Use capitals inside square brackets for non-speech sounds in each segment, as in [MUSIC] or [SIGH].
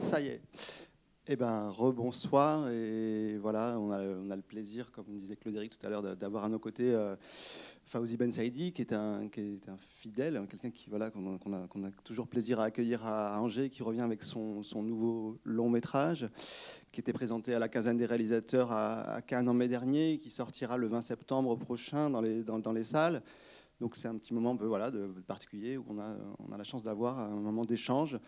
Ça y est. Eh ben, rebonsoir. Et voilà, on a, le plaisir, comme disait Claude-Éric tout à l'heure, d'avoir à nos côtés euh, Ben Saïdi, qui est un, un fidèle, quelqu'un qui voilà, qu'on a, toujours plaisir à accueillir à Angers, qui revient avec son, nouveau long métrage, qui était présenté à la quinzaine des réalisateurs à, Cannes en mai dernier, qui sortira le 20 septembre prochain dans les, salles. Donc c'est un petit moment voilà, de, particulier où on a la chance d'avoir un moment d'échange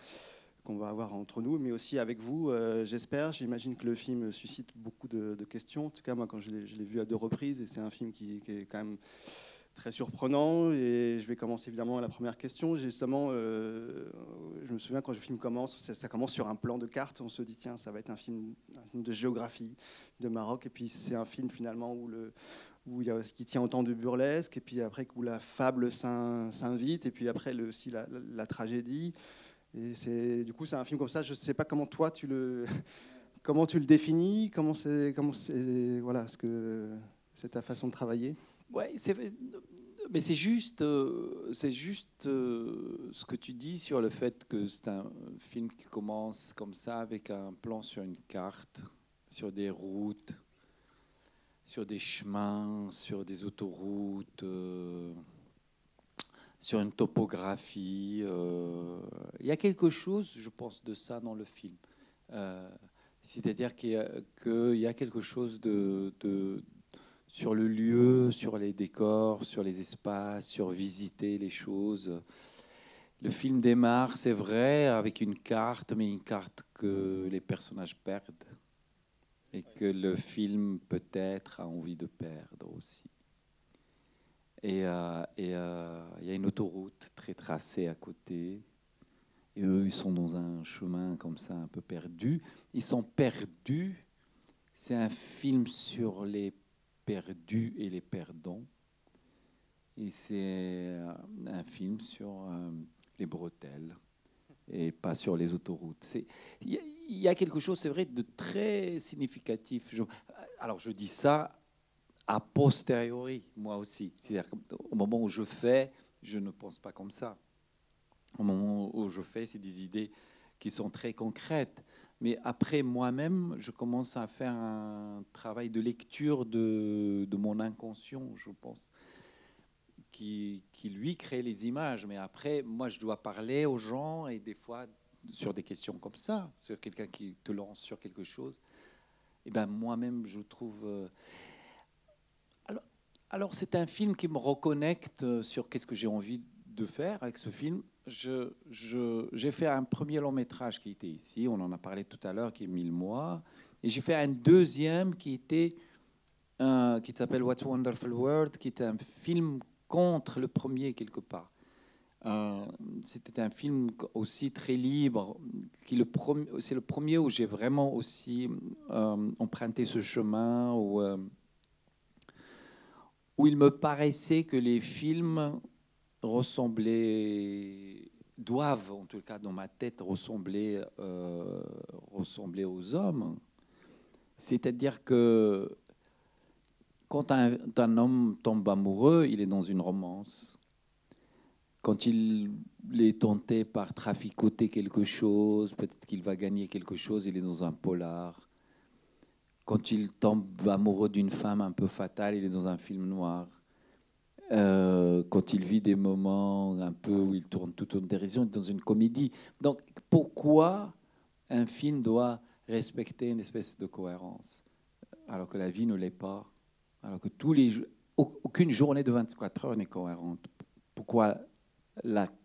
qu'on va avoir entre nous, mais aussi avec vous, euh, j'espère. J'imagine que le film suscite beaucoup de, questions. En tout cas, moi, quand je l'ai vu à deux reprises, et c'est un film qui, est quand même très surprenant. Et je vais commencer évidemment à la première question. Justement, euh, je me souviens quand le film commence, ça, commence sur un plan de carte. On se dit, tiens, ça va être un film, de géographie de Maroc. Et puis c'est un film finalement où il y a, qui tient autant de burlesque, et puis après où la fable s'invite, et puis après aussi la tragédie. Et c'est du coup c'est un film comme ça. Je ne sais pas comment toi tu le [LAUGHS] comment tu le définis, comment c'est comment c'est voilà ce que c'est ta façon de travailler. Ouais, mais c'est juste euh, c'est juste euh, ce que tu dis sur le fait que c'est un film qui commence comme ça avec un plan sur une carte, sur des routes, sur des chemins, sur des autoroutes. Sur une topographie. Euh, il y a quelque chose, je pense, de ça dans le film. Euh, c'est-à-dire qu'il y, a quelque chose de, sur le lieu, sur les décors, sur les espaces, sur visiter les choses. Le film démarre, c'est vrai, avec une carte, mais une carte que les personnages perdent et que le film peut-être a envie de perdre aussi. Et euh, euh, il y a une autoroute très tracée à côté. Et eux, ils sont dans un chemin comme ça, un peu perdu. Ils sont perdus. C'est un film sur les perdus et les perdants. Et c'est euh, un film sur les bretelles et pas sur les autoroutes. Il y, a quelque chose, c'est vrai, de très significatif. alors je dis ça a posteriori, moi aussi. C'est-à-dire qu'au moment où je fais, je ne pense pas comme ça. Au moment où je fais, c'est des idées qui sont très concrètes. Mais après, moi-même, je commence à faire un travail de lecture de, de mon inconscient, je pense, qui, qui, lui crée les images. Mais après, moi, je dois parler aux gens et des fois sur des questions comme ça, sur quelqu'un qui te lance sur quelque chose. Et eh ben moi-même, je trouve. Euh, alors c'est un film qui me reconnecte euh, sur qu'est-ce que j'ai envie de faire avec ce film. J'ai fait un premier long métrage qui était ici, on en a parlé tout à l'heure, qui est Mille mois. Et j'ai fait un deuxième qui était qui s'appelle What's Wonderful World, qui est un film contre le premier quelque part. Euh, c'était un film aussi très libre. C'est le premier où j'ai vraiment aussi euh, emprunté ce chemin où où il me paraissait que les films ressemblaient, doivent en tout cas dans ma tête ressembler, euh, aux hommes. C'est-à-dire que quand un, un, homme tombe amoureux, il est dans une romance. Quand il est tenté par traficoter quelque chose, peut-être qu'il va gagner quelque chose, il est dans un polar quand il tombe amoureux d'une femme un peu fatale, il est dans un film noir. Euh, quand il vit des moments un peu où il tourne tout en dérision, dans une comédie. Donc pourquoi un film doit respecter une espèce de cohérence alors que la vie ne l'est pas, alors que tous aucune journée de 24 heures n'est cohérente? Pourquoi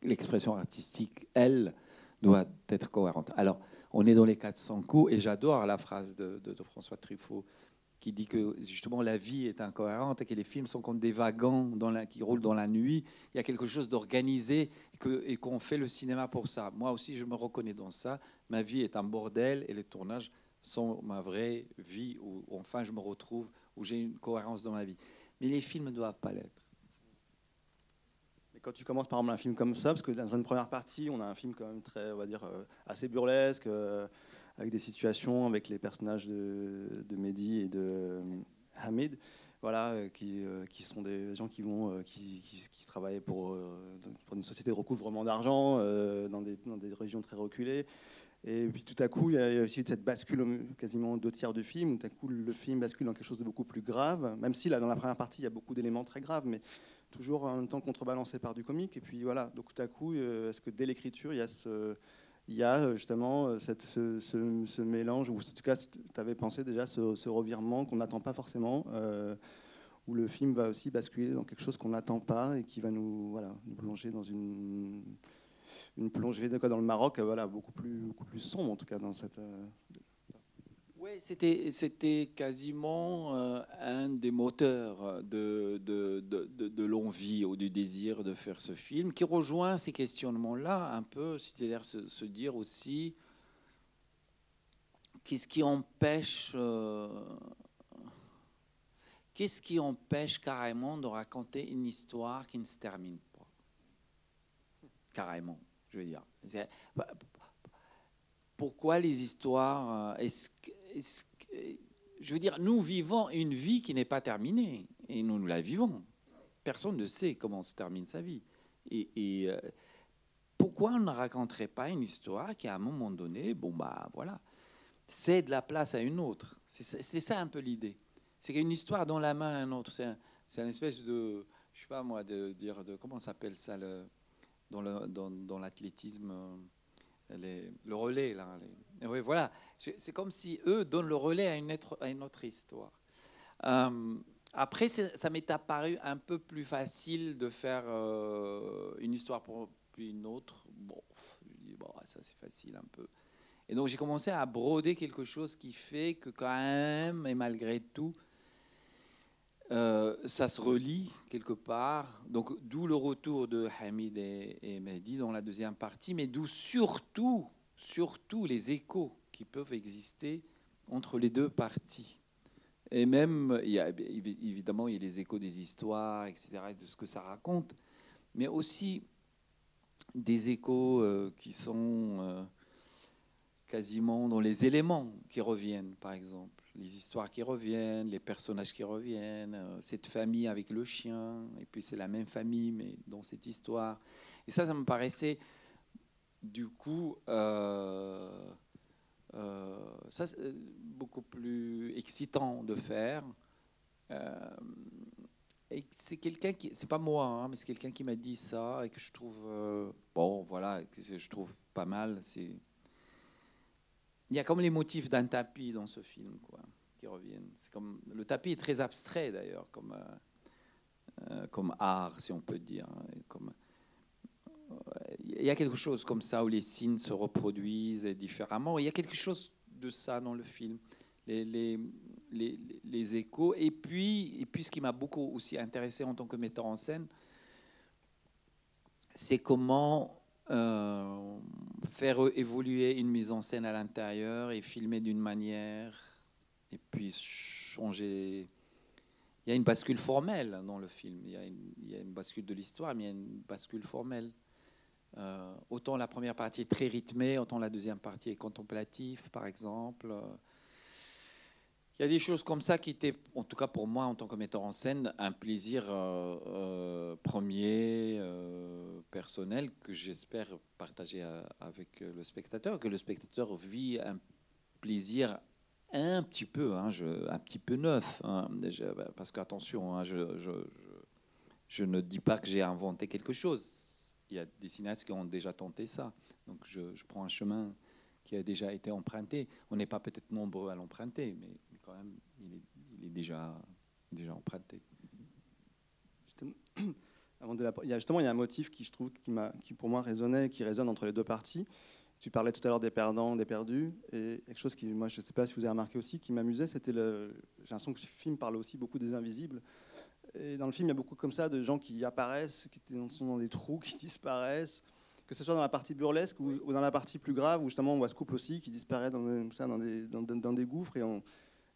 l'expression artistique, elle, doit être cohérente? Alors on est dans les 400 coups, et j'adore la phrase de, François Truffaut qui dit que justement la vie est incohérente et que les films sont comme des wagons qui roulent dans la nuit. Il y a quelque chose d'organisé et qu'on fait le cinéma pour ça. Moi aussi, je me reconnais dans ça. Ma vie est un bordel et les tournages sont ma vraie vie où enfin je me retrouve, où j'ai une cohérence dans ma vie. Mais les films ne doivent pas l'être quand tu commences par exemple un film comme ça, parce que dans une première partie, on a un film quand même très, on va dire, euh, assez burlesque, euh, avec des situations avec les personnages de, de Mehdi et de euh, Hamid, voilà, qui, sont des gens qui vont, qui, travaillent pour, une société de recouvrement d'argent dans des, dans, des, régions très reculées. Et puis tout à coup, il y a aussi cette bascule quasiment deux tiers du film, où tout à coup le film bascule dans quelque chose de beaucoup plus grave, même si là dans la première partie il y a beaucoup d'éléments très graves, mais toujours en même temps contrebalancé par du comique. Et puis voilà, donc tout à coup, est-ce que dès l'écriture, il y a a justement cette, ce, mélange, ou en tout cas, tu avais pensé déjà ce, revirement qu'on n'attend pas forcément, où le film va aussi basculer dans quelque chose qu'on n'attend pas et qui va nous, voilà, nous plonger dans une, plongée dans le Maroc voilà, beaucoup, plus, beaucoup plus sombre, en tout cas, dans cette. Euh, c'était, quasiment euh, un des moteurs de, de, de, de, l'envie ou du désir de faire ce film, qui rejoint ces questionnements-là un peu, c'est-à-dire se, dire aussi qu'est-ce qui empêche euh, Qu'est-ce qui empêche carrément de raconter une histoire qui ne se termine pas? Carrément, je veux dire. Bah, pourquoi les histoires euh, Je veux dire, nous vivons une vie qui n'est pas terminée et nous, nous la vivons. Personne ne sait comment se termine sa vie. Et, euh, pourquoi on ne raconterait pas une histoire qui, à un moment donné, bon, bah voilà, cède la place à une autre? C'est ça un peu l'idée. C'est qu'une histoire dans la main à un autre. C'est un, une espèce de, je sais pas moi, de dire, de, comment s'appelle ça dans, l'athlétisme, le relais. Là, oui, voilà. C'est comme si eux donnent le relais à une, autre, à une autre histoire. Euh, après, ça m'est apparu un peu plus facile de faire euh, une histoire pour puis une autre. Bon, bon, ça c'est facile un peu. Et donc j'ai commencé à broder quelque chose qui fait que quand même, et malgré tout, euh, ça se relie quelque part, donc d'où le retour de Hamid et, Mehdi dans la deuxième partie, mais d'où surtout, surtout les échos qui peuvent exister entre les deux parties. Et même, évidemment, il y a les échos des histoires, etc., de ce que ça raconte, mais aussi des échos euh, qui sont euh, quasiment dans les éléments qui reviennent, par exemple les histoires qui reviennent, les personnages qui reviennent, euh, cette famille avec le chien, et puis c'est la même famille, mais dans cette histoire. Et ça, ça me paraissait, du coup, euh, euh, ça, beaucoup plus excitant de faire. et c'est quelqu'un qui, c'est pas moi, hein, mais c'est quelqu'un qui m'a dit ça et que je trouve, bon, voilà, que je trouve pas mal. C'est il y a comme les motifs d'un tapis dans ce film, quoi, qui reviennent. C'est comme le tapis est très abstrait d'ailleurs, comme euh, euh, comme art, si on peut dire. Hein, comme il y a quelque chose comme ça où les signes se reproduisent différemment. Il y a quelque chose de ça dans le film, les, les, les, les échos. Et puis, et puis, ce qui m'a beaucoup aussi intéressé en tant que metteur en scène, c'est comment euh, faire évoluer une mise en scène à l'intérieur et filmer d'une manière, et puis changer. Il y a une bascule formelle dans le film. Il y a une, bascule de l'histoire, mais il y a une bascule formelle. Euh, autant la première partie est très rythmée, autant la deuxième partie est contemplative, par exemple. Il y a des choses comme ça qui étaient, en tout cas pour moi en tant que metteur en scène, un plaisir euh, euh, premier, euh, personnel, que j'espère partager avec le spectateur, que le spectateur vit un plaisir un petit peu, hein, un petit peu neuf, hein, bah, parce qu'attention, hein, je, je, ne dis pas que j'ai inventé quelque chose. Il y a des cinéastes qui ont déjà tenté ça, donc je, prends un chemin qui a déjà été emprunté. On n'est pas peut-être nombreux à l'emprunter, mais quand même, il est, déjà, déjà emprunté. [CLEARS THROAT] Il y a justement il y a un motif qui pour moi résonnait, qui résonne entre les deux parties. Tu parlais tout à l'heure des perdants, des perdus, et quelque chose qui, moi, je ne sais pas si vous avez remarqué aussi, qui m'amusait, c'était le. J'ai l'impression que ce film parle aussi beaucoup des invisibles. Et dans le film, il y a beaucoup comme ça de gens qui apparaissent, qui sont dans des trous, [LAUGHS] qui disparaissent, que ce soit dans la partie burlesque ou, dans la partie plus grave, où justement on voit ce couple aussi qui disparaît dans, des, dans des gouffres, et on,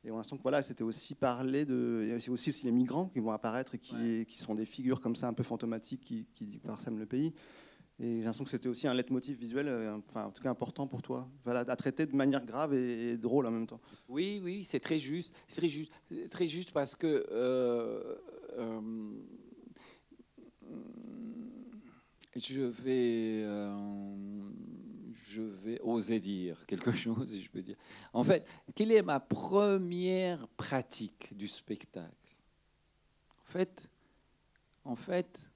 et on a l'impression que voilà, c'était aussi parler de. C'est aussi, aussi les migrants qui vont apparaître et qui, qui sont des figures comme ça un peu fantomatiques qui, qui parsèment le pays. Et j'ai l'impression que c'était aussi un leitmotiv visuel, euh, enfin, en tout cas important pour toi, voilà, à traiter de manière grave et, drôle en même temps. Oui, oui, c'est très juste. C'est très juste, très juste parce que. Euh, euh, je vais je vais oser dire quelque [LAUGHS] chose, je peux dire. En fait, quelle est ma première pratique du spectacle? En fait, en fait,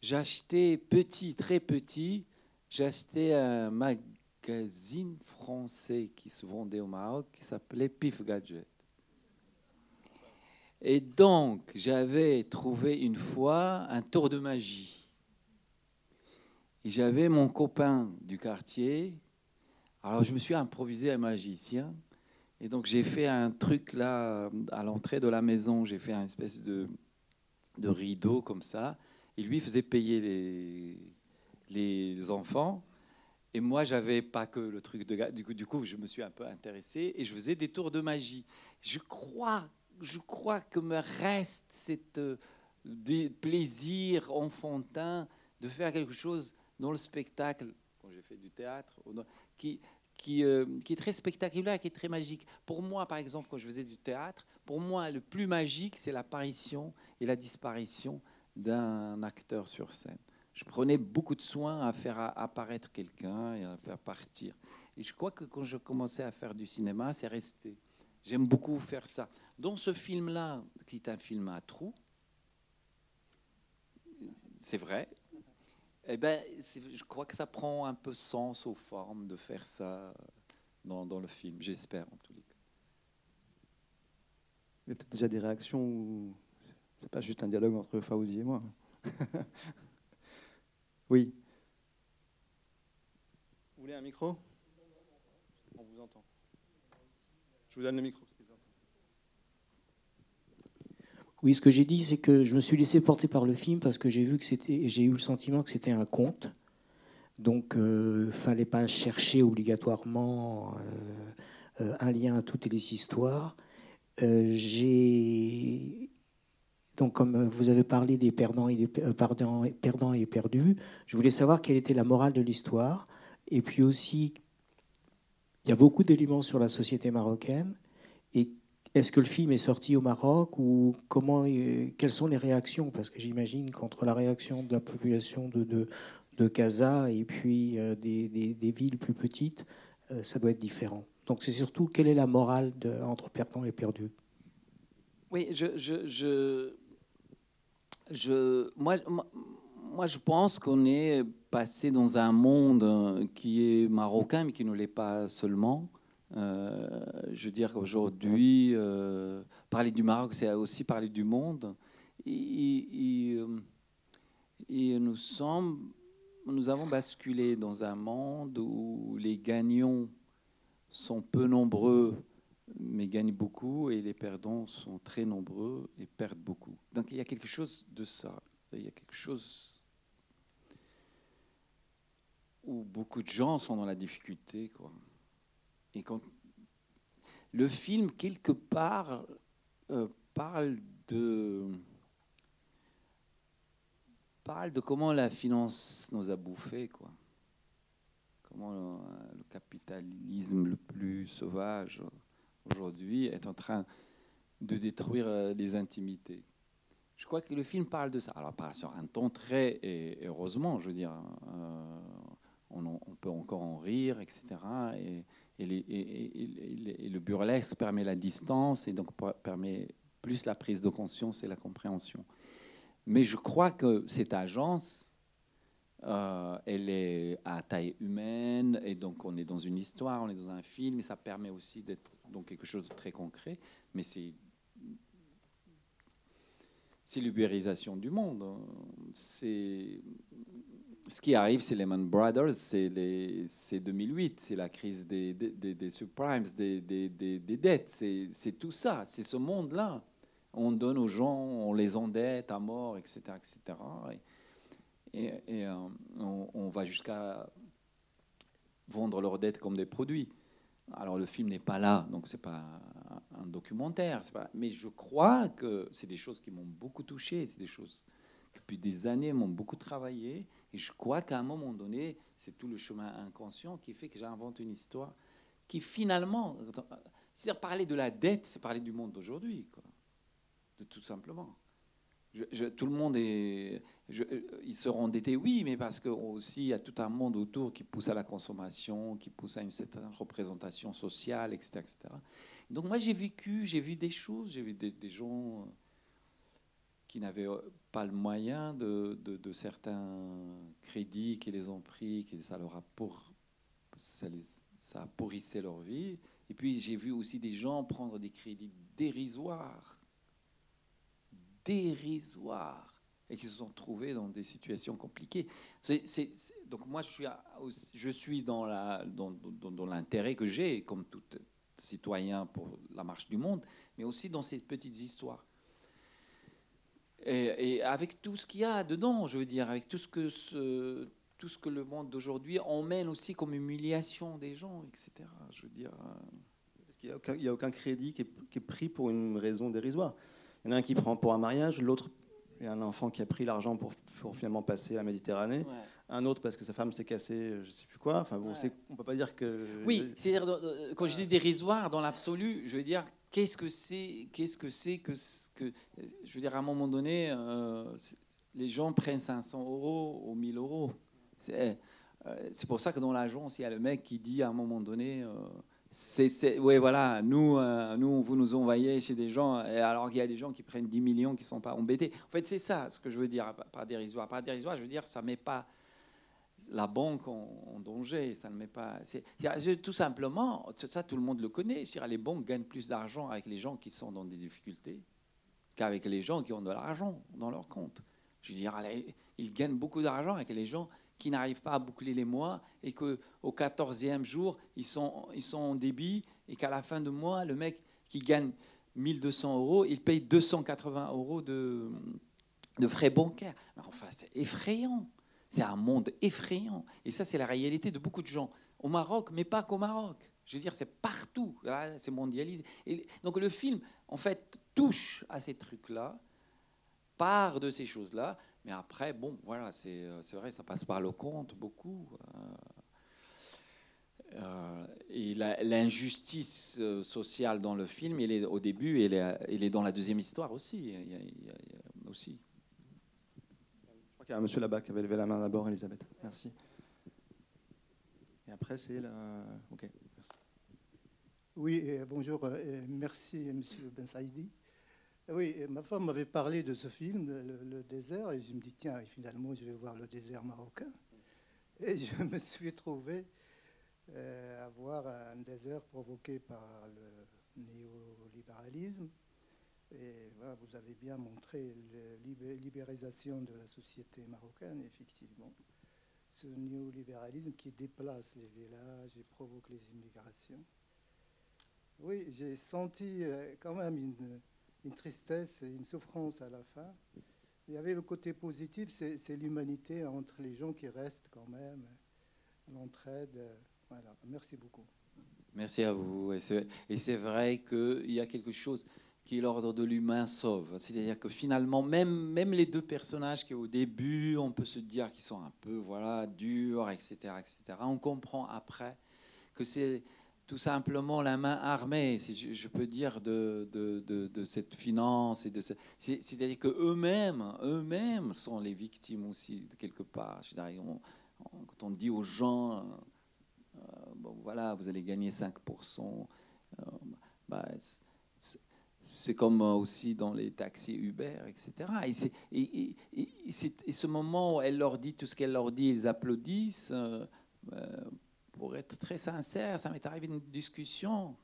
j'achetais petit, très petit, j'achetais un magazine français qui se vendait au Maroc qui s'appelait Pif Gadget. Et donc, j'avais trouvé une fois un tour de magie. J'avais mon copain du quartier. Alors, je me suis improvisé un magicien. Et donc, j'ai fait un truc là, à l'entrée de la maison. J'ai fait un espèce de, de rideau comme ça. Et lui faisait payer les, les enfants. Et moi, j'avais pas que le truc de du coup, du coup, je me suis un peu intéressé et je faisais des tours de magie. Je crois je crois que me reste cet euh, plaisir enfantin de faire quelque chose dans le spectacle, quand j'ai fait du théâtre, qui, qui, euh, qui, est très spectaculaire, qui est très magique. Pour moi, par exemple, quand je faisais du théâtre, pour moi, le plus magique, c'est l'apparition et la disparition d'un acteur sur scène. Je prenais beaucoup de soin à faire apparaître quelqu'un et à faire partir. Et je crois que quand je commençais à faire du cinéma, c'est resté. J'aime beaucoup faire ça. Dans ce film-là, qui est un film à trous, c'est vrai, eh ben, je crois que ça prend un peu sens aux formes de faire ça dans, dans le film, j'espère en tous les cas. Il y a peut-être déjà des réactions où c'est pas juste un dialogue entre Fauzi et moi. [LAUGHS] oui. Vous voulez un micro? On vous entend. Je vous donne le micro. Oui, ce que j'ai dit, c'est que je me suis laissé porter par le film parce que j'ai vu que c'était, j'ai eu le sentiment que c'était un conte. Donc, euh, fallait pas chercher obligatoirement euh, euh, un lien à toutes les histoires. j'ai donc, comme vous avez parlé des perdants et, des, perdants, perdants et perdus, je voulais savoir quelle était la morale de l'histoire. Et puis aussi, il y a beaucoup d'éléments sur la société marocaine. Est-ce que le film est sorti au Maroc ou comment, quelles sont les réactions? Parce que j'imagine qu'entre la réaction de la population de, de, de Casa et puis euh, des, villes plus petites, euh, ça doit être différent. Donc c'est surtout quelle est la morale entre perdant et perdu Oui, je, je, je, moi, moi, je pense qu'on est passé dans un monde qui est marocain, mais qui ne l'est pas seulement. Euh, je veux dire qu'aujourd'hui, euh, parler du Maroc, c'est aussi parler du monde. Et, et, nous, sommes, nous avons basculé dans un monde où les gagnants sont peu nombreux, mais gagnent beaucoup, et les perdants sont très nombreux et perdent beaucoup. Donc il y a quelque chose de ça. Il y a quelque chose où beaucoup de gens sont dans la difficulté. Quoi. Et quand le film, quelque part, euh, parle de parle de comment la finance nous a bouffés, quoi. Comment le, capitalisme le plus sauvage aujourd'hui est en train de détruire euh, les intimités. Je crois que le film parle de ça. Alors, parle sur un ton très, heureusement, je veux dire, euh, on, peut encore en rire, etc. Et, et, le burlesque permet la distance et donc permet plus la prise de conscience et la compréhension. Mais je crois que cette agence, euh, elle est à taille humaine et donc on est dans une histoire, on est dans un film et ça permet aussi d'être dans quelque chose de très concret. Mais c'est c'est l'ubérisation du monde. C'est ce qui arrive, c'est Lehman Brothers, c'est 2008, c'est la crise des, subprimes, des, dettes, c'est tout ça, c'est ce monde-là. On donne aux gens, on les endette à mort, etc. etc. Et, euh, on, va jusqu'à vendre leurs dettes comme des produits. Alors le film n'est pas là, donc c'est pas un documentaire, mais je crois que c'est des choses qui m'ont beaucoup touché, c'est des choses qui depuis des années m'ont beaucoup travaillé et je crois qu'à un moment donné, c'est tout le chemin inconscient qui fait que j'invente une histoire qui finalement, c'est-à-dire parler de la dette, c'est parler du monde d'aujourd'hui, de tout simplement. tout le monde est. ils seront endettés, oui, mais parce qu'il y a tout un monde autour qui pousse à la consommation, qui pousse à une certaine représentation sociale, etc. etc. Donc moi j'ai vécu, j'ai vu des choses, j'ai vu des, gens qui n'avaient pas le moyen de, certains crédits qui les ont pris, qui ça leur a pour, ça, les, ça leur vie. Et puis j'ai vu aussi des gens prendre des crédits dérisoires, dérisoires, et qui se sont trouvés dans des situations compliquées. donc moi je suis, je suis dans l'intérêt dans, que j'ai, comme tout citoyen pour la marche du monde, mais aussi dans ces petites histoires. Et, avec tout ce qu'il y a dedans, je veux dire, avec tout ce que, ce, tout ce que le monde d'aujourd'hui emmène aussi comme humiliation des gens, etc. Je veux dire. Euh, Parce n'y a, aucun crédit qui est, pris pour une raison dérisoire. Il y en a un qui prend pour un mariage, l'autre, il y a un enfant qui a pris l'argent pour, pour, finalement passer la Méditerranée un autre parce que sa femme s'est cassée, je sais plus quoi. Enfin bon, ouais. on peut pas dire que. Oui, c'est-à-dire euh, quand je dis dérisoire dans l'absolu, je veux dire qu'est-ce que c'est, qu'est-ce que c'est que, que, je veux dire à un moment donné, euh, les gens prennent 500 euros ou 1000 euros. C'est, euh, c'est pour ça que dans l'agence, il y a le mec qui dit à un moment donné. C'est, oui, voilà, nous, nous, vous nous envoyez chez des gens, alors qu'il y a des gens qui prennent 10 millions qui ne sont pas embêtés. En fait, c'est ça ce que je veux dire, pas dérisoire. Pas dérisoire, je veux dire, ça ne met pas la banque en, danger. Ça ne met pas. tout simplement, ça tout le monde le connaît. Les banques gagnent plus d'argent avec les gens qui sont dans des difficultés qu'avec les gens qui ont de l'argent dans leur compte. Je veux dire, ils gagnent beaucoup d'argent avec les gens qui n'arrivent pas à boucler les mois et qu'au 14e jour, ils sont, en débit et qu'à la fin de mois, le mec qui gagne 1200 euros, il paye 280 euros de, de frais bancaires. Enfin, c'est effrayant. C'est un monde effrayant. Et ça, c'est la réalité de beaucoup de gens. Au Maroc, mais pas qu'au Maroc. Je veux dire, c'est partout. C'est mondialisé. Et donc le film, en fait, touche à ces trucs-là, part de ces choses-là. Mais après, bon, voilà, c'est vrai, ça passe par le compte beaucoup. Euh, et l'injustice euh, sociale dans le film, elle est au début, elle est, elle est dans la deuxième histoire aussi. Il y a, aussi. Il y a un monsieur là-bas qui avait levé la main d'abord, Elisabeth. Merci. Et après, c'est la. Ok, merci. Oui, bonjour. merci, monsieur Ben Saïdi. Oui, ma femme m'avait parlé de ce film, le, désert, et je me dis, tiens, finalement, je vais voir le désert marocain. Et je [LAUGHS] me suis trouvé euh, à voir un désert provoqué par le néolibéralisme et voilà, vous avez bien montré la libéralisation de la société marocaine, effectivement. Ce néolibéralisme qui déplace les villages et provoque les immigrations. Oui, j'ai senti euh, quand même une, une, tristesse et une souffrance à la fin. Il y avait le côté positif, c'est l'humanité entre les gens qui restent quand même, l'entraide. Voilà, merci beaucoup. Merci à vous. Et c'est vrai qu'il y a quelque chose qui l'ordre de l'humain sauve. C'est-à-dire que finalement, même, même les deux personnages qui au début, on peut se dire qu'ils sont un peu voilà, durs, etc., etc., on comprend après que c'est tout simplement la main armée, si je, peux dire, de, de, de, cette finance. et de C'est-à-dire qu'eux-mêmes, eux-mêmes sont les victimes aussi, quelque part. quand on dit aux gens, euh, bon, voilà, vous allez gagner 5%, euh, bah, c'est comme euh, aussi dans les taxis Uber, etc. Et, et, ce moment où elle leur dit tout ce qu'elle leur dit, ils applaudissent. Euh, euh, pour être très sincère, ça m'est arrivé une discussion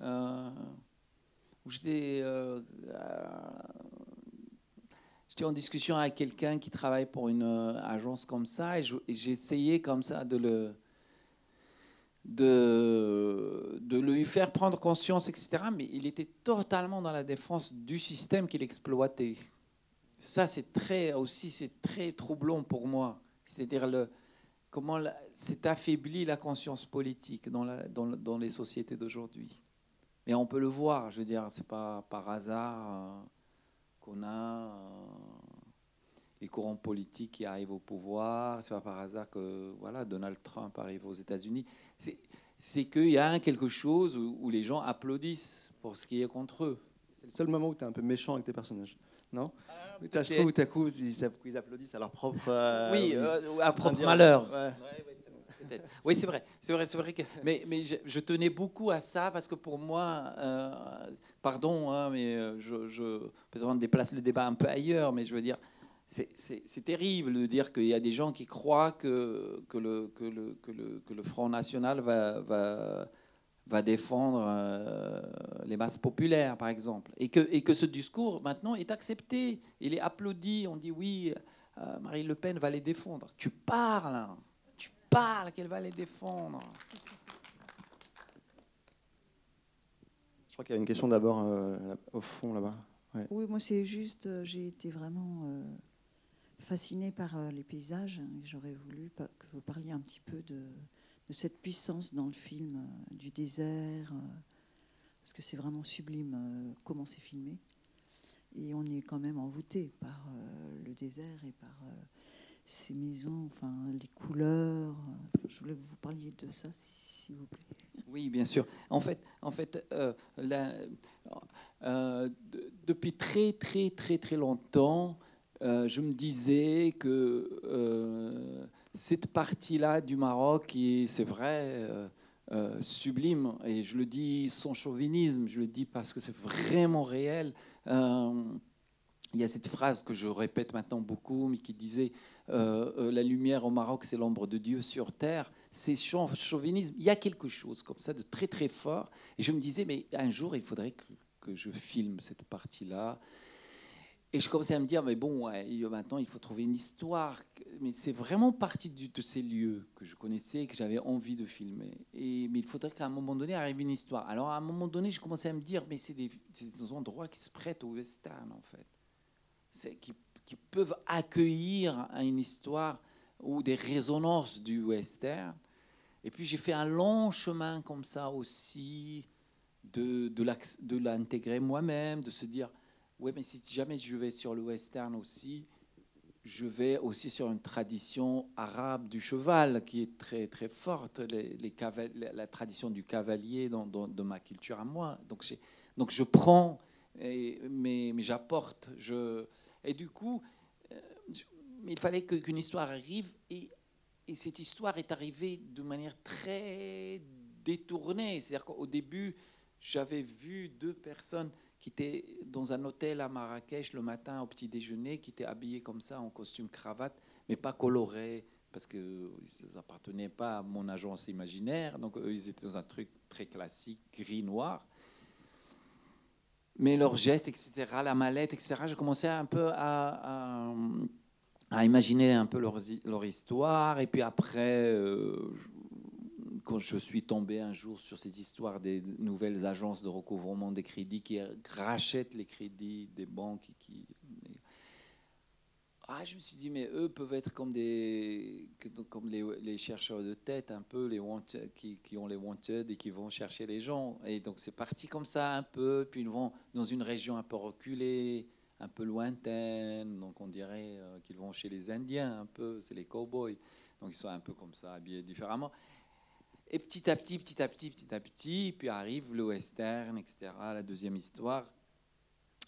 où j'étais, j'étais en discussion avec quelqu'un qui travaille pour une agence comme ça, et essayé comme ça de le de lui faire prendre conscience, etc. Mais il était totalement dans la défense du système qu'il exploitait. Ça, c'est très aussi, c'est très troublant pour moi. C'est-à-dire le, comment c'est affaibli la conscience politique dans, la, dans, dans les sociétés d'aujourd'hui. Mais on peut le voir, je veux dire, c'est pas par hasard euh, qu'on a euh, les courants politiques qui arrivent au pouvoir. C'est pas par hasard que voilà, Donald Trump arrive aux États-Unis c'est qu'il y a quelque chose où, les gens applaudissent pour ce qui est contre eux. C'est le seul moment où tu es un peu méchant avec tes personnages. Non? Je trouve tout à coup, ils applaudissent à leur propre. oui, à propre malheur. Oui, c'est vrai, c'est vrai, c'est vrai. Que, mais mais je, tenais beaucoup à ça parce que pour moi, pardon, hein, mais je, je peut-être on déplace le débat un peu ailleurs, mais je veux dire, c'est terrible de dire qu'il y a des gens qui croient que, que, le, que, le, que, le, que le, Front National va, va, va défendre euh, les masses populaires, par exemple. Et que, et que ce discours, maintenant, est accepté. Il est applaudi. On dit oui, euh, Marine Le Pen va les défendre. Tu parles, tu parles qu'elle va les défendre. Je crois qu'il y a une question d'abord euh, au fond là-bas. Oui, moi c'est juste, j'ai été vraiment fascinée par euh, les paysages. J'aurais voulu que vous parliez un petit peu de, cette puissance dans le film euh, du désert, euh, parce que c'est vraiment sublime comment c'est filmé. Et on est quand même envoûté par le désert et par ces maisons, enfin les couleurs. Je voulais que vous parliez de ça, s'il vous plaît. Oui, bien sûr. En fait, en fait depuis très, très, très, très longtemps, euh, je me disais que euh, cette partie-là du Maroc, qui c'est vrai, euh, sublime, et je le dis sans chauvinisme, je le dis parce que c'est vraiment réel. il y a cette phrase que je répète maintenant beaucoup, mais qui disait La lumière au Maroc, c'est l'ombre de Dieu sur terre. C'est chauvinisme. Il y a quelque chose comme ça de très très fort. Et je me disais, mais un jour, il faudrait que je filme cette partie-là. Et je commençais à me dire, mais bon, maintenant il faut trouver une histoire. Mais c'est vraiment partie de ces lieux que je connaissais que j'avais envie de filmer. Et, mais il faudrait qu'à un moment donné arrive une histoire. Alors à un moment donné, je commençais à me dire, mais c'est des, des, endroits qui se prêtent au western en fait. Qui, qui peuvent accueillir une histoire ou des résonances du western. Et puis j'ai fait un long chemin comme ça aussi, de, de l'intégrer moi-même, de se dire oui, mais si jamais je vais sur le western aussi, je vais aussi sur une tradition arabe du cheval qui est très très forte, la tradition du cavalier dans, ma culture à moi. Donc, je prends, mais, j'apporte. Et du coup, euh, il fallait qu'une histoire arrive et, cette histoire est arrivée de manière très détournée. C'est-à-dire qu'au début, j'avais vu deux personnes qui était dans un hôtel à Marrakech le matin au petit déjeuner, qui était habillé comme ça en costume cravate, mais pas coloré, parce qu'ils n'appartenaient pas à mon agence imaginaire. Donc ils étaient dans un truc très classique, gris-noir. Mais leurs gestes, etc., la mallette, etc., je commençais un peu à, à, imaginer un peu leur, leur, histoire. Et puis après, euh, quand je suis tombé un jour sur cette histoire des nouvelles agences de recouvrement des crédits qui rachètent les crédits des banques, qui, ah, je me suis dit, mais eux peuvent être comme, des, comme les, chercheurs de tête, un peu, les qui, qui, ont les wanted et qui vont chercher les gens. Et donc c'est parti comme ça un peu, puis ils vont dans une région un peu reculée, un peu lointaine, donc on dirait euh, qu'ils vont chez les Indiens un peu, c'est les cowboys. Donc ils sont un peu comme ça, habillés différemment. Et petit à petit, petit à petit, petit à petit, puis arrive le western, etc., la deuxième histoire,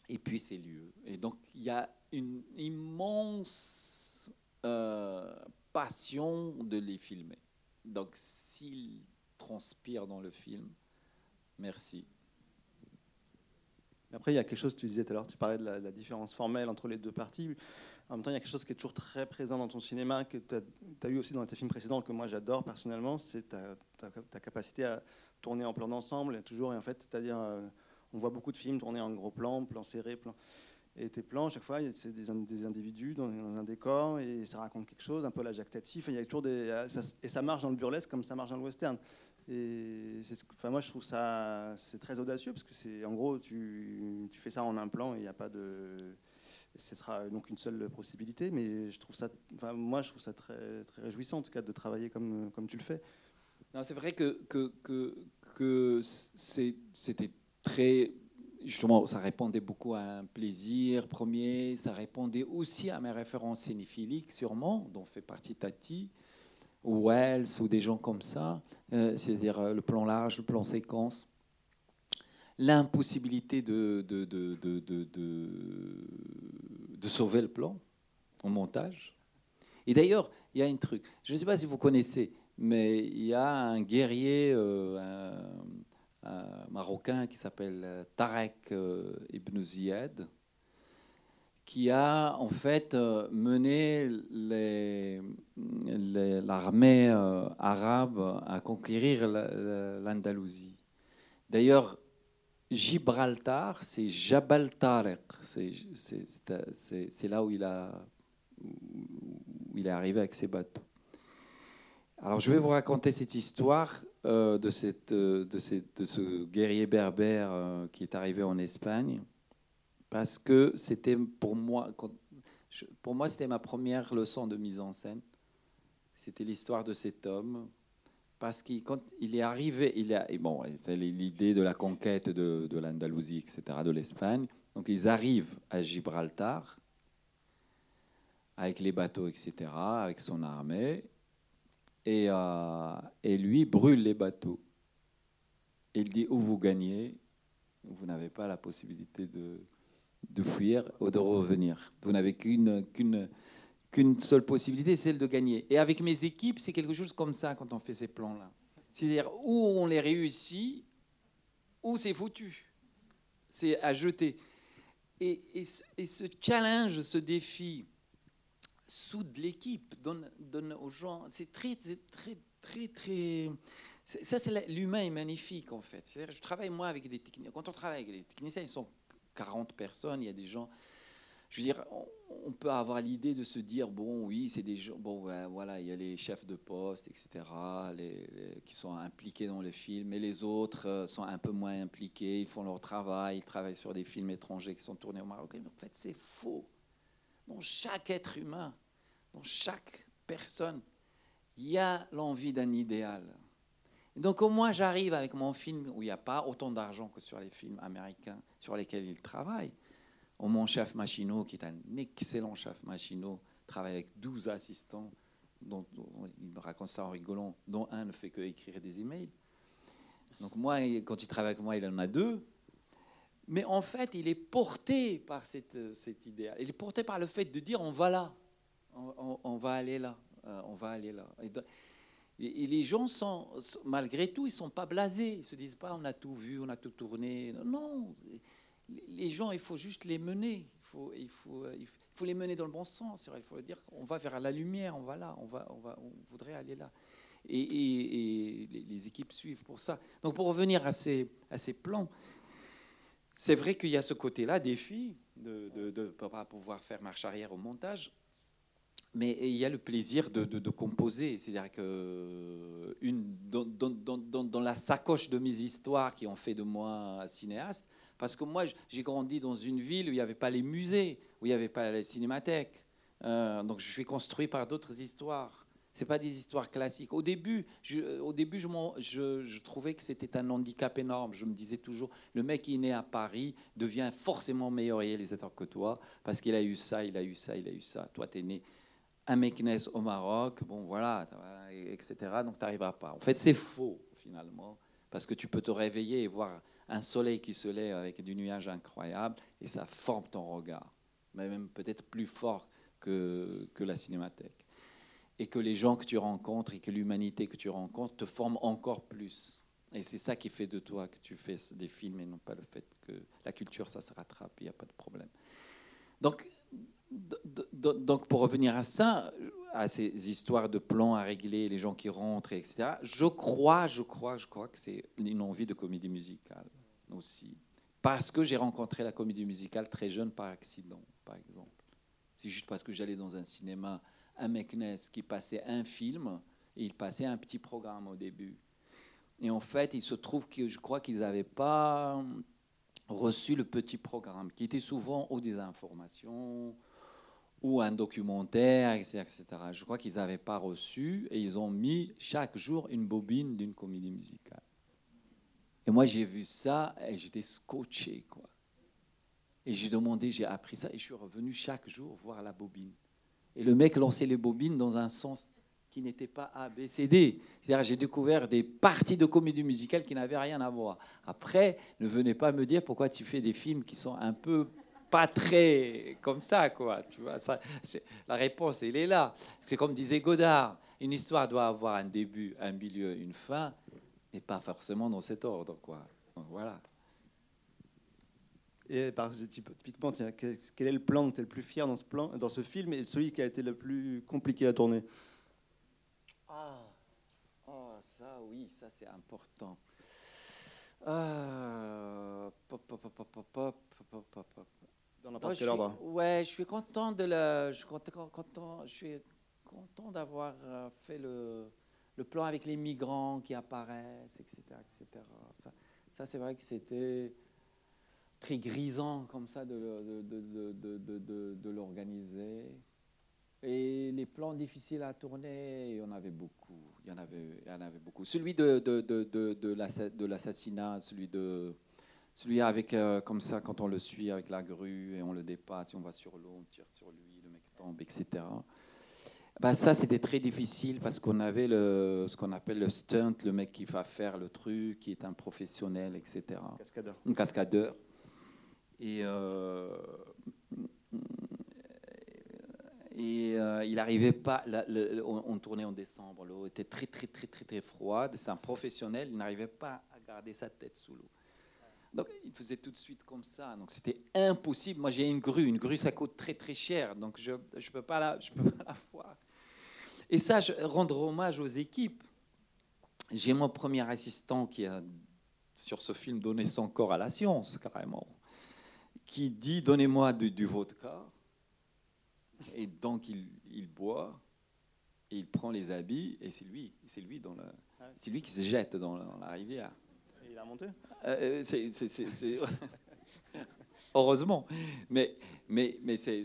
et puis ces lieux. Et donc il y a une immense euh, passion de les filmer. Donc s'ils transpirent dans le film, merci. Après, il y a quelque chose, tu disais tout à l'heure, tu parlais de la, différence formelle entre les deux parties. En même temps, il y a quelque chose qui est toujours très présent dans ton cinéma, que tu as, eu aussi dans tes films précédents, que moi j'adore personnellement, c'est ta, capacité à tourner en plan d'ensemble, toujours. Et en fait, c'est-à-dire, euh, on voit beaucoup de films tournés en gros plan, plan serré, plan. Et tes plans, chaque fois, c'est des, des, individus dans, un décor et ça raconte quelque chose, un peu la y a toujours des, euh, et ça marche dans le burlesque comme ça marche dans le western. Et enfin, moi, je trouve ça c'est très audacieux parce que c'est en gros, tu, tu, fais ça en un plan et il n'y a pas de. Ce sera donc une seule possibilité, mais je trouve ça, enfin, moi, je trouve ça très, très réjouissant en tout cas de travailler comme, comme tu le fais. C'est vrai que, que, que, c'était très. Justement, ça répondait beaucoup à un plaisir premier, ça répondait aussi à mes références cinéphiliques, sûrement, dont fait partie Tati ou Wells ou des gens comme ça, euh, c'est-à-dire euh, le plan large, le plan séquence. l'impossibilité de, de, sauver le plan au montage. Et d'ailleurs, il y a un truc, je ne sais pas si vous connaissez, mais il y a un guerrier euh, marocain qui s'appelle Tarek euh, Ibn Ziyad, qui a en fait euh, mené l'armée euh, arabe à conquérir l'Andalousie. D'ailleurs, Gibraltar, c'est Jabal Tariq, c'est là où il, a, où il est arrivé avec ses bateaux. Alors je vais vous raconter cette histoire euh, de, cette, de, cette, de, ce guerrier berbère qui est arrivé en Espagne parce que c'était pour moi, pour moi c'était ma première leçon de mise en scène. C'était l'histoire de cet homme, parce qu'il est arrivé, bon, c'est l'idée de la conquête de, l'Andalousie, etc., de l'Espagne. Donc ils arrivent à Gibraltar avec les bateaux, etc., avec son armée, et, euh, et lui brûle les bateaux. Il dit où vous gagnez, vous n'avez pas la possibilité de, fuir ou de revenir. Vous n'avez qu'une qu'une seule possibilité, celle de gagner. Et avec mes équipes, c'est quelque chose comme ça quand on fait ces plans-là. C'est-à-dire où on les réussit, où c'est foutu. C'est à jeter. Et, et, ce challenge, ce défi, soude l'équipe, donne, donne aux gens. C'est très, très, très, très. Ça, c'est l'humain est magnifique en fait. je travaille moi avec des techniciens. Quand on travaille avec des techniciens, ils sont 40 personnes, il y a des gens. Je veux dire, peut avoir l'idée de se dire bon, oui, c'est des gens. Bon, voilà, il y a les chefs de poste, etc., les, qui sont impliqués dans le film, et les autres euh, sont un peu moins impliqués. Ils font leur travail, ils travaillent sur des films étrangers qui sont tournés au Maroc. Mais en fait, c'est faux. Dans chaque être humain, dans chaque personne, il y a l'envie d'un idéal. Donc au moins j'arrive avec mon film où il n'y a pas autant d'argent que sur les films américains sur lesquels il Mon chef Machino, qui est un excellent chef Machino, travaille avec 12 assistants, dont, il me raconte ça en rigolant, dont un ne fait que écrire des emails. Donc moi, quand il travaille avec moi, il en a deux. Mais en fait, il est porté par cette, cette idée. Il est porté par le fait de dire on va là, on, va aller là, euh, on va aller là. Et, les gens sont, malgré tout, ils sont pas blasés. Ils se disent pas, on a tout vu, on a tout tourné. Non, les gens, il faut juste les mener. Il faut, il faut, il faut les mener dans le bon sens. Il faut dire qu'on va vers la lumière, on va là, on va, on va, on voudrait aller là. Et, les équipes suivent pour ça. Donc, pour revenir à ces, à ces plans, c'est vrai qu'il y a ce côté-là, défi, de ne pas pouvoir faire marche arrière au montage mais il y a le plaisir de, de, de composer. C'est-à-dire que une, dans, dans, dans, dans, la sacoche de mes histoires qui ont fait de moi cinéaste, parce que moi, j'ai grandi dans une ville où il n'y avait pas les musées, où il n'y avait pas les cinémathèques. Euh, donc je suis construit par d'autres histoires. C'est pas des histoires classiques. Au début, je, au début, je, trouvais que c'était un handicap énorme. Je me disais toujours, le mec qui est né à Paris devient forcément meilleur réalisateur que toi parce qu'il a eu ça, il a eu ça, il a eu ça. Toi, tu es né un Meknes au Maroc, bon voilà, etc. Donc tu n'arriveras pas. En fait, c'est faux finalement, parce que tu peux te réveiller et voir un soleil qui se lève avec du nuage incroyable, et ça forme ton regard, mais même peut-être plus fort que, que la cinémathèque. Et que les gens que tu rencontres et que l'humanité que tu rencontres te forment encore plus. Et c'est ça qui fait de toi que tu fais des films et non pas le fait que la culture, ça se rattrape, il n'y a pas de problème. Donc, donc, pour revenir à ça, à ces histoires de plans à régler, les gens qui rentrent, etc., je crois, je crois, je crois que c'est une envie de comédie musicale aussi. Parce que j'ai rencontré la comédie musicale très jeune par accident, par exemple. C'est juste parce que j'allais dans un cinéma à Meknes qui passait un film et il passait un petit programme au début. Et en fait, il se trouve que je crois qu'ils n'avaient pas reçu le petit programme, qui était souvent ou des informations, ou un documentaire, etc. Je crois qu'ils n'avaient pas reçu et ils ont mis chaque jour une bobine d'une comédie musicale. Et moi, j'ai vu ça et j'étais scotché, quoi. Et j'ai demandé, j'ai appris ça et je suis revenu chaque jour voir la bobine. Et le mec lançait les bobines dans un sens qui n'étaient pas A. C'est-à-dire j'ai découvert des parties de comédie musicale qui n'avaient rien à voir. Après, ne venez pas me dire pourquoi tu fais des films qui sont un peu pas très comme ça, quoi. Tu vois, ça, la réponse, elle est là. C'est comme disait Godard, une histoire doit avoir un début, un milieu, une fin, et pas forcément dans cet ordre, quoi. Donc, voilà. Et par, typiquement, tiens, quel est le plan dont tu es le plus fier dans ce, plan, dans ce film et celui qui a été le plus compliqué à tourner? Ah, oh, ça oui, ça c'est important. Euh, Dans n'importe quel ordre Ouais, je suis content de la, je suis content, content je suis content d'avoir euh, fait le, le, plan avec les migrants qui apparaissent, etc., etc. Ça, ça c'est vrai que c'était très grisant comme ça de, de, de, de, de l'organiser. Et les plans difficiles à tourner, il y en avait beaucoup. Il y en avait, il y en avait beaucoup. Celui de, de, de, de l'assassinat, celui de celui avec euh, comme ça quand on le suit avec la grue et on le dépasse, on va sur l'eau, on tire sur lui, le mec tombe, etc. Bah, ça, c'était très difficile parce qu'on avait le, ce qu'on appelle le stunt, le mec qui va faire le truc, qui est un professionnel, etc. Cascadeur. Un cascadeur. Et, euh, et euh, il n'arrivait pas. on, tournait en décembre, l'eau était très, très, très, très, très froide. C'est un professionnel, il n'arrivait pas à garder sa tête sous l'eau. Donc il faisait tout de suite comme ça. Donc c'était impossible. Moi j'ai une grue. Une grue ça coûte très très cher. Donc je ne peux, pas la, je peux pas la voir. Et ça, je, rendre hommage aux équipes. J'ai mon premier assistant qui a, sur ce film, donné son corps à la science, carrément qui dit Donnez-moi du, vodka. Et donc il, il, boit, et il prend les habits, et c'est lui, c'est lui, dans ah c'est lui qui se jette dans, la rivière. Monté euh, c'est, [LAUGHS] Heureusement. Mais, mais, mais c'est,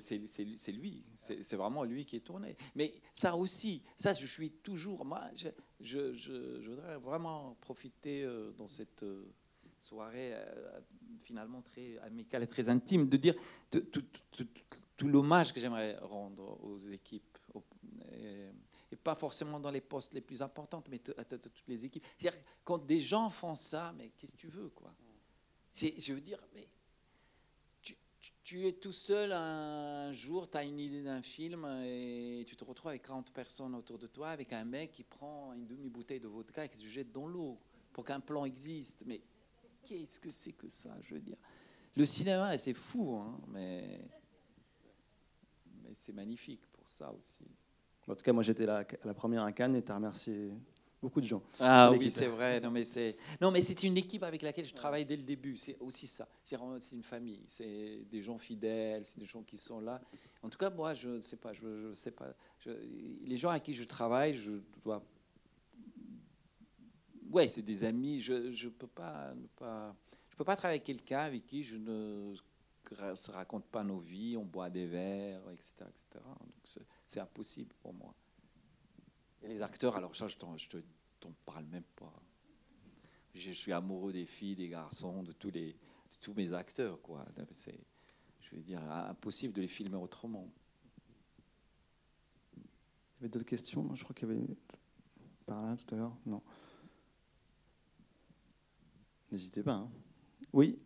lui, c'est, vraiment lui qui est tourné. Mais ça aussi, ça, je suis toujours. Moi, je, je, je, voudrais vraiment profiter euh, dans cette. Euh, soirée euh, finalement très amicale et très intime, de dire tout, l'hommage que j'aimerais rendre aux équipes, pas forcément dans les postes les plus importants, mais à, toutes les équipes. C'est-à-dire quand des gens font ça, mais qu'est-ce que tu veux quoi? Je veux dire, mais tu, es tout seul un jour, tu as une idée d'un film et tu te retrouves avec 40 personnes autour de toi, avec un mec qui prend une demi-bouteille de vodka et qui se jette dans l'eau pour qu'un plan existe. Mais qu'est-ce que c'est que ça Je veux dire, le cinéma, c'est fou, hein, mais c'est magnifique pour ça aussi. En tout cas, moi, j'étais la, la première à Cannes et tu as remercié beaucoup de gens. Ah oui, c'est vrai. Non, mais c'est non, mais c'est une équipe avec laquelle je travaille dès le début. C'est aussi ça. C'est une famille. C'est des gens fidèles. C'est des gens qui sont là. En tout cas, moi, je ne sais pas. Je, je sais pas. les gens avec qui je travaille, je dois ouais, c'est des amis. Je ne peux pas, pas, je peux pas travailler avec quelqu'un avec qui je ne se raconte pas nos vies, on boit des verres, etc. etc. Donc c'est impossible pour moi. Et les acteurs, alors ça, je t'en parle même pas. Je suis amoureux des filles, des garçons, de tous, les, tous mes acteurs. Quoi. C'est, je veux dire, impossible de les filmer autrement. Il y avait d'autres questions Je crois qu'il y avait par là tout à l'heure. Non. N'hésitez pas. Hein. Oui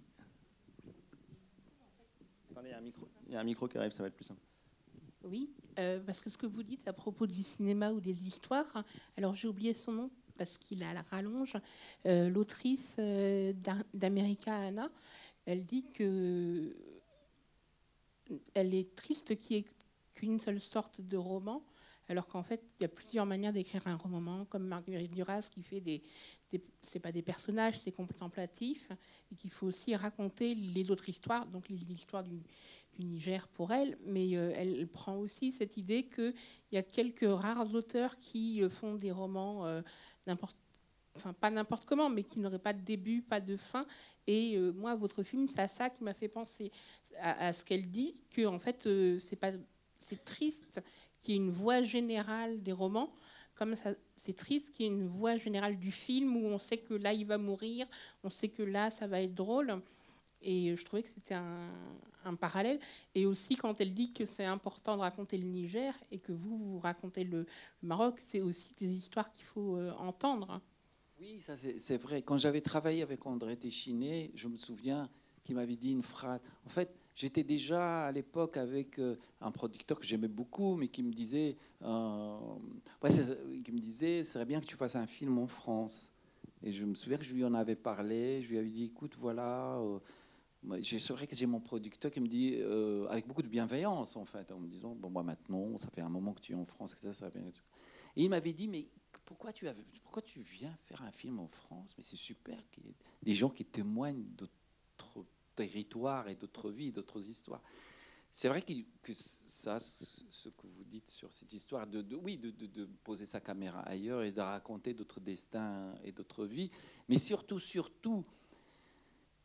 Il y, a un micro, qui arrive, ça va être plus simple. Oui, euh, parce que ce que vous dites à propos du cinéma ou des histoires, alors j'ai oublié son nom parce qu'il a la rallonge, euh, l'autrice euh, Anna, elle dit que elle est triste qu'il n'y ait qu'une seule sorte de roman, alors qu'en fait, il y a plusieurs manières d'écrire un roman, comme Marguerite Duras qui fait des, c'est pas des personnages, c'est contemplatif, et qu'il faut aussi raconter les autres histoires, donc l'histoire du, Niger pour elle, mais euh, elle prend aussi cette idée qu'il y a quelques rares auteurs qui euh, font des romans euh, n'importe pas n'importe comment, mais qui n'auraient pas de début, pas de fin. Et moi, votre film, c'est à ça qui m'a fait penser à, ce qu'elle dit, que en fait, c'est pas, c'est triste qu'il y ait une voix générale des romans, comme c'est triste qu'il y ait une voix générale du film où on sait que là il va mourir, on sait que là ça va être drôle. Et je trouvais que c'était un, parallèle. Et aussi, quand elle dit que c'est important de raconter le Niger et que vous, vous racontez le, Maroc, c'est aussi des histoires qu'il faut euh, entendre. Oui, ça c'est vrai. Quand j'avais travaillé avec André Téchiné, je me souviens qu'il m'avait dit une phrase. En fait, j'étais déjà à l'époque avec euh, un producteur que j'aimais beaucoup, mais qui me disait, euh, qui me disait, ce serait bien que tu fasses un film en France. Et je me souviens que je lui en avais parlé. Je lui avais dit, écoute, voilà. C'est vrai que j'ai mon producteur qui me dit, euh, avec beaucoup de bienveillance en fait, en me disant Bon, moi maintenant, ça fait un moment que tu es en France, que ça, ça bien. Et il m'avait dit Mais pourquoi tu, pourquoi tu viens faire un film en France? Mais c'est super qu'il y ait des gens qui témoignent d'autres territoires et d'autres vies, d'autres histoires. C'est vrai que, ça, ce que vous dites sur cette histoire, de, oui, de, poser sa caméra ailleurs et de raconter d'autres destins et d'autres vies, mais surtout, surtout,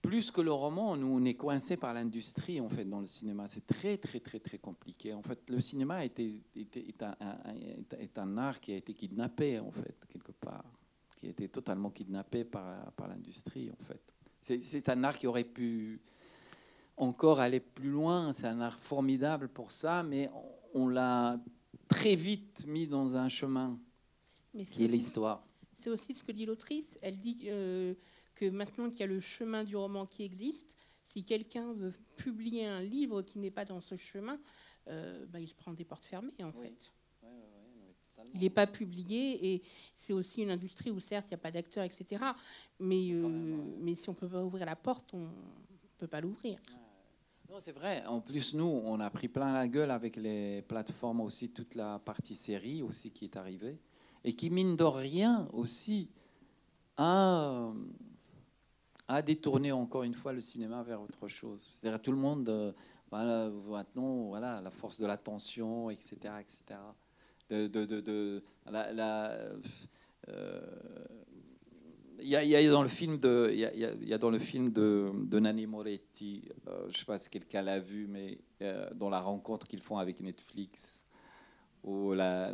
plus que le roman, nous, on est coincé par l'industrie, en fait, dans le cinéma. C'est très, très, très, très compliqué. En fait, le cinéma est, un, est, un, art qui a été kidnappé, en fait, quelque part, qui a été totalement kidnappé par, par l'industrie, en fait. C'est un art qui aurait pu encore aller plus loin. C'est un art formidable pour ça, mais on, l'a très vite mis dans un chemin qui est l'histoire. C'est aussi ce que dit l'autrice. Elle dit... Euh, que maintenant qu'il y a le chemin du roman qui existe, si quelqu'un veut publier un livre qui n'est pas dans ce chemin, euh, bah, il se prend des portes fermées en fait. Il n'est pas publié et c'est aussi une industrie où certes il n'y a pas d'acteurs, etc. Mais, euh, mais si on ne peut pas ouvrir la porte, on ne peut pas l'ouvrir. Non, c'est vrai. En plus, nous, on a pris plein la gueule avec les plateformes aussi, toute la partie série aussi qui est arrivée. Et qui, mine de rien, aussi, a, à détourner encore une fois le cinéma vers autre chose. C'est-à-dire tout le monde, euh, voilà, maintenant, voilà, la force de l'attention, etc., etc. De, euh, y, a, dans le film de, y Nanni Moretti, euh, je ne sais pas si quelqu'un l'a vu, mais dans la rencontre qu'ils font avec Netflix, où la,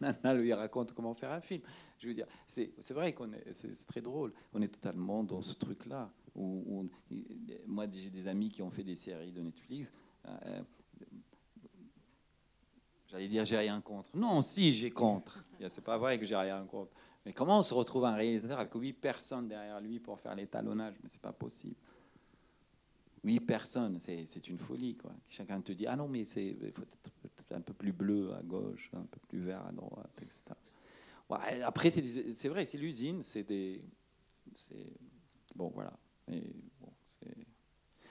nana lui raconte comment faire un film. Je veux dire, c'est vrai qu'on est, c'est très drôle. On est totalement dans ce truc-là. Moi, j'ai des amis qui ont fait des séries de Netflix. Euh, j'allais dire, j'ai rien contre. Non, si, j'ai contre. [LAUGHS] C'est pas vrai que j'ai rien contre. Mais comment on se retrouve un réalisateur avec huit personnes derrière lui pour faire l'étalonnage? Mais c'est pas possible. Huit personnes, c'est une folie. Quoi. Chacun te dit, ah non, mais c'est faut être un peu plus bleu à gauche, un peu plus vert à droite, etc. après, c'est vrai, c'est l'usine, c'est des. Bon, voilà. Mais bon,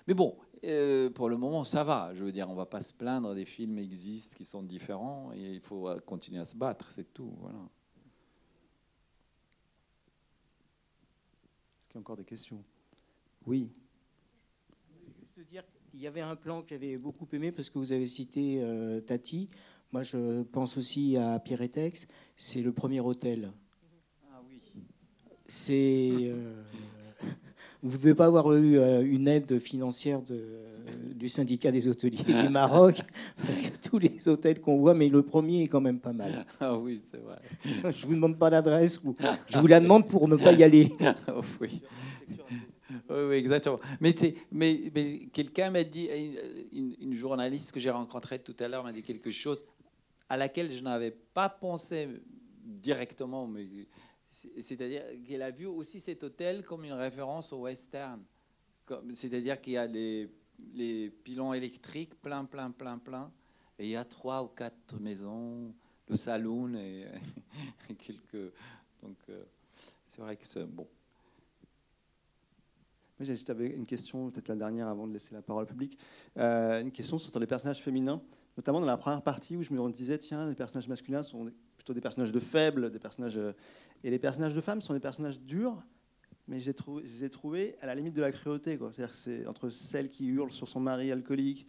mais bon euh, pour le moment, ça va. Je veux dire, on va pas se plaindre, des films existent qui sont différents et il faut continuer à se battre, c'est tout. Voilà. Est-ce qu'il y a encore des questions? Oui dire qu'il y avait un plan que j'avais beaucoup aimé parce que vous avez cité euh, Tati. Moi, je pense aussi à Pierre Etex. C'est le premier hôtel. Ah oui. C'est. Euh, vous ne devez pas avoir eu euh, une aide financière de, du syndicat des hôteliers du [LAUGHS] Maroc, parce que tous les hôtels qu'on voit, mais le premier est quand même pas mal. Ah oui, c'est vrai. [LAUGHS] Je vous demande pas l'adresse, je vous la demande pour ne pas y aller. [LAUGHS] oui. Oui, exactement. Mais, mais, mais quelqu'un m'a dit, une, journaliste que j'ai rencontrée tout à l'heure m'a dit quelque chose à laquelle je n'avais pas pensé directement, mais c'est-à-dire qu'elle a vu aussi cet hôtel comme une référence au western. C'est-à-dire qu'il y a les, les pilons électriques plein, plein, plein, plein, et il y a trois ou quatre maisons, le saloon et, [LAUGHS] quelques. Donc, euh, c'est vrai que c'est bon. J'ai juste une question, peut-être la dernière avant de laisser la parole au public. Euh, une question sur les personnages féminins, notamment dans la première partie où je me disais, tiens, les personnages masculins sont plutôt des personnages de faibles, des personnages, euh, et les personnages de femmes sont des personnages durs, mais je les ai trouvés à la limite de la cruauté. C'est-à-dire c'est entre celle qui hurle sur son mari alcoolique,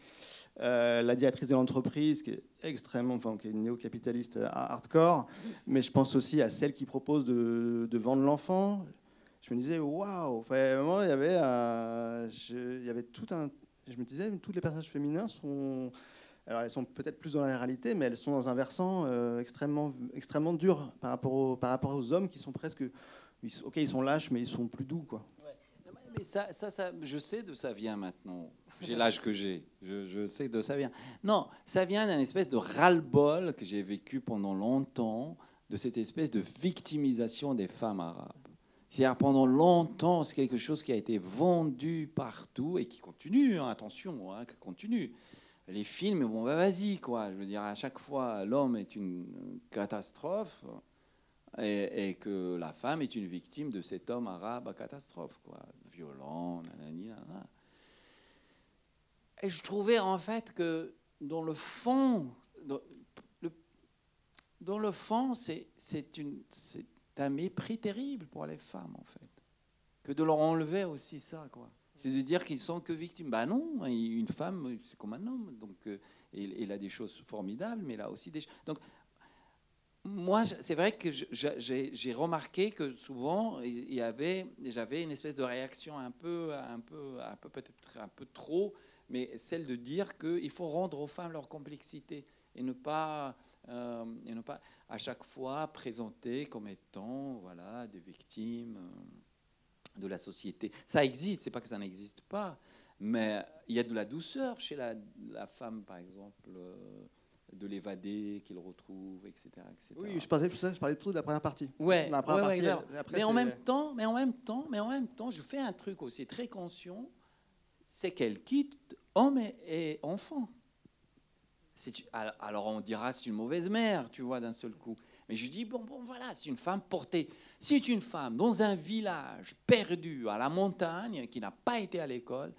euh, la directrice de l'entreprise, qui est extrêmement, enfin, qui est néo-capitaliste hardcore, mais je pense aussi à celle qui propose de, vendre l'enfant je me disais, waouh Vraiment, il y avait, je, il y avait tout un. Je me disais, tous les personnages féminins sont. Alors, elles sont peut-être plus dans la réalité, mais elles sont dans un versant euh, extrêmement, dur par rapport, aux, hommes qui sont presque. ok, ils sont lâches, mais ils sont plus doux, quoi. ça, ça, je sais d'où ça vient maintenant. J'ai l'âge que j'ai. Je, sais d'où ça vient. Non, ça vient d'une espèce de ras-le-bol que j'ai vécu pendant longtemps de cette espèce de victimisation des femmes arabes. C'est-à-dire pendant longtemps, c'est quelque chose qui a été vendu partout et qui continue, hein, attention, hein, qui continue. Les films, bon, bah, vas-y, quoi. Je veux dire, à chaque fois, l'homme est une catastrophe et, que la femme est une victime de cet homme arabe à catastrophe, quoi. Violent, nanani, nanana. Et je trouvais en fait que dans le fond, dans le, dans le fond, c'est un mépris terrible pour les femmes, en fait. Que de leur enlever aussi ça, quoi. C'est de dire qu'ils sont que victimes. Ben non, une femme, c'est comme un homme. Donc, euh, il, a des choses formidables, mais il a aussi des choses. Donc, moi, c'est vrai que j'ai remarqué que souvent, il y avait, j'avais une espèce de réaction un peu, un peu, un peu peut-être un peu trop, mais celle de dire qu'il faut rendre aux femmes leur complexité et ne pas, euh, et ne pas à chaque fois présenter comme étant, voilà, des victimes euh, de la société. Ça existe, c'est pas que ça n'existe pas, mais il y a de la douceur chez la, la femme, par exemple. euh, de l'évader, qu'il retrouve, etc. etc. Oui, je parlais, je parlais plutôt de la première partie. Ouais, La première ouais, ouais, partie, après, mais en même temps, mais en même temps, mais en même temps, je fais un truc aussi très conscient, c'est qu'elle quitte homme et, enfant. Alors on dira c'est une mauvaise mère, tu vois, d'un seul coup. Mais je dis bon, bon, voilà, c'est une femme portée. C'est une femme dans un village perdu à la montagne qui n'a pas été à l'école,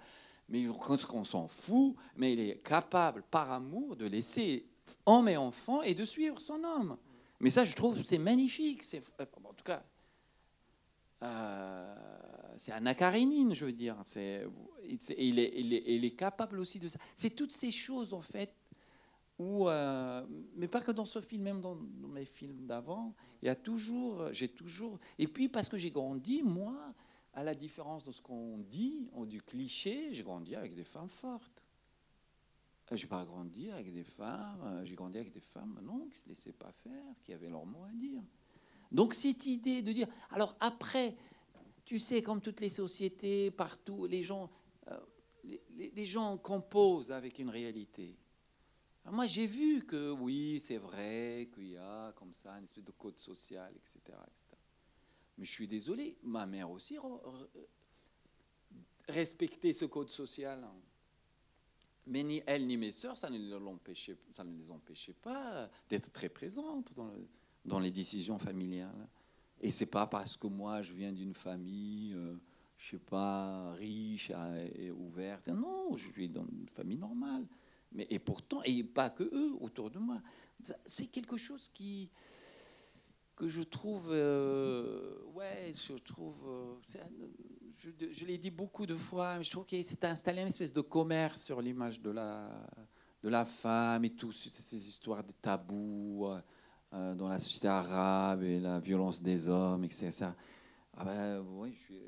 mais qu'on s'en fout, mais elle est capable par amour de laisser homme et enfant et de suivre son homme. Mais ça, je trouve, c'est magnifique. C'est, euh, en tout cas, euh, c'est Anna Karenine, je veux dire. C'est- il, est, il, est, il est capable aussi de ça. C'est toutes ces choses, en fait, où, euh, mais pas que dans ce film, même dans, mes films d'avant, il y a toujours, j'ai toujours, et puis parce que j'ai grandi, moi, à la différence de ce qu'on dit, du cliché, j'ai grandi avec des femmes fortes. Euh, J'ai pas grandi avec des femmes, euh, j'ai grandi avec des femmes, non, qui se laissaient pas faire, qui avaient leur mot à dire. Donc cette idée de dire, alors après, tu sais, comme toutes les sociétés, partout, les gens, les gens composent avec une réalité. Moi, j'ai vu que oui, c'est vrai qu'il y a comme ça une espèce de code social, etc., etc. Mais je suis désolé, ma mère aussi re- re- respectait ce code social. hein. Mais ni elle ni mes sœurs, ça ne, ça ne les empêchait pas d'être très présentes dans, dans les décisions familiales. Et c'est pas parce que moi je viens d'une famille, euh, je sais pas, riche et ouverte. Non, je suis dans une famille normale. Et pourtant, et pas que eux autour de moi. C'est quelque chose qui que je trouve, euh, ouais, je trouve, euh, c'est je, l'ai dit beaucoup de fois, mais je trouve qu'il s'est installé une espèce de commerce sur l'image de la, de la femme et tout, ces- histoires de tabous euh, dans la société arabe et la violence des hommes, etc. Ah ben,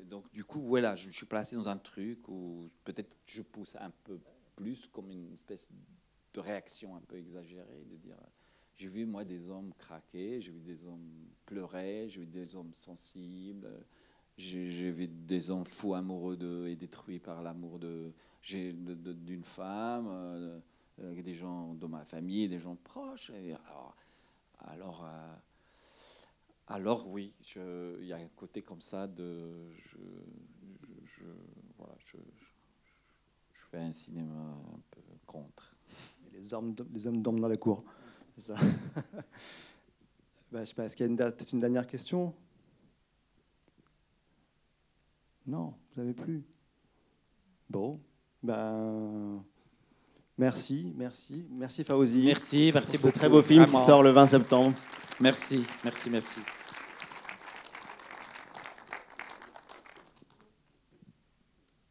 donc du coup, voilà, je, je suis placé dans un truc où peut-être je pousse un peu plus comme une espèce de réaction un peu exagérée, de dire j'ai vu, moi, des hommes craquer, j'ai vu des hommes pleurer, j'ai vu des hommes sensibles, j'ai vu des hommes fous amoureux d'eux et détruits par l'amour de- j'ai- de- de- d'une femme, euh, euh, des gens de ma famille, des gens proches. Alors, alors, euh, alors oui, il y a un côté comme ça de je- voilà, je, je- je fais un cinéma un peu contre. Et Les hommes, les hommes dorment dans la cour. C'est ça. [LAUGHS] Bah, je sais pas, est-ce qu'il y a une peut-être une dernière question? Non, vous n'avez plus. Bon, ben, merci, merci, merci Fawzi. Merci, merci pour ce beaucoup. très beau film Vraiment. qui sort le 20 septembre. Merci, merci, merci.